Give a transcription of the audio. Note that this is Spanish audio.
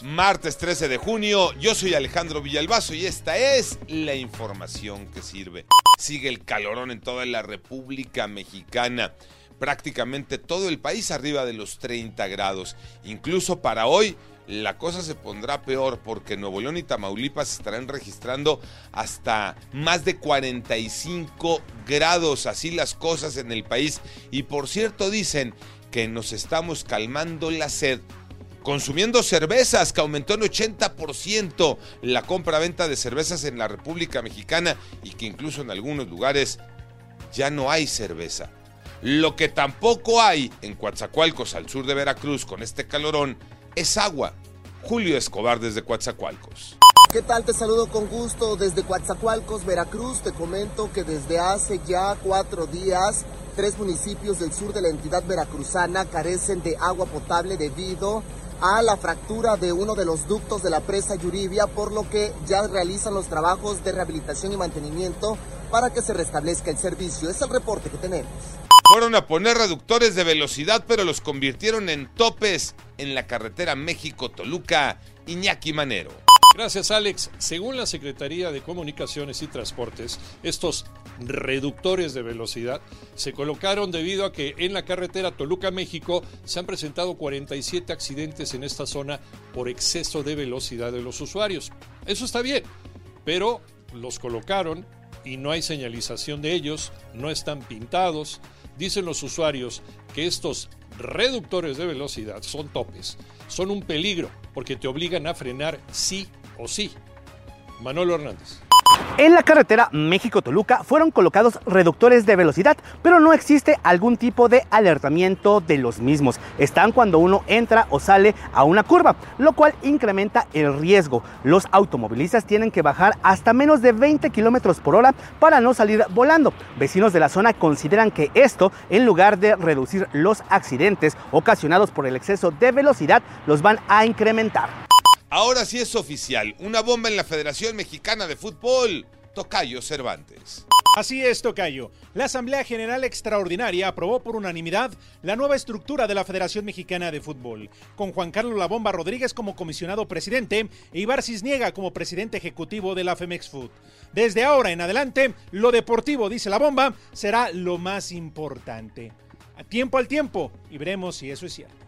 Martes 13 de junio, yo soy Alejandro Villalbazo y esta es la información que sirve. Sigue el calorón en toda la República Mexicana. Prácticamente todo el país arriba de los 30 grados. Incluso para hoy la cosa se pondrá peor porque Nuevo León y Tamaulipas estarán registrando hasta más de 45 grados. Así las cosas en el país. Y por cierto dicen que nos estamos calmando la sed consumiendo cervezas, que aumentó en 80% la compra-venta de cervezas en la República Mexicana y que incluso en algunos lugares ya no hay cerveza. Lo que tampoco hay en Coatzacoalcos, al sur de Veracruz, con este calorón, es agua. Julio Escobar desde Coatzacoalcos. ¿Qué tal? Te saludo con gusto desde Coatzacoalcos, Veracruz. Te comento que desde hace ya cuatro días, tres municipios del sur de la entidad veracruzana carecen de agua potable debido a la fractura de uno de los ductos de la presa Yuribia, por lo que ya realizan los trabajos de rehabilitación y mantenimiento para que se restablezca el servicio. Es el reporte que tenemos. Fueron a poner reductores de velocidad, pero los convirtieron en topes en la carretera México-Toluca, Iñaki Manero. Gracias, Alex. Según la Secretaría de Comunicaciones y Transportes, estos reductores de velocidad se colocaron debido a que en la carretera Toluca-México se han presentado 47 accidentes en esta zona por exceso de velocidad de los usuarios. Eso está bien, pero los colocaron y no hay señalización de ellos, no están pintados. Dicen los usuarios que estos reductores de velocidad son topes, son un peligro porque te obligan a frenar sí o sí. Manolo Hernández. En la carretera México-Toluca fueron colocados reductores de velocidad, pero no existe algún tipo de alertamiento de los mismos. Están cuando uno entra o sale a una curva, lo cual incrementa el riesgo. Los automovilistas tienen que bajar hasta menos de 20 kilómetros por hora para no salir volando. Vecinos de la zona consideran que esto, en lugar de reducir los accidentes ocasionados por el exceso de velocidad, los van a incrementar. Ahora sí es oficial, una bomba en la Federación Mexicana de Fútbol. Tocayo Cervantes. Así es, Tocayo. La Asamblea General Extraordinaria aprobó por unanimidad la nueva estructura de la Federación Mexicana de Fútbol, con Juan Carlos La Bomba Rodríguez como comisionado presidente e Ibar Cisniega como presidente ejecutivo de la Femex Food. Desde ahora en adelante, lo deportivo, dice La Bomba, será lo más importante. A tiempo al tiempo y veremos si eso es cierto.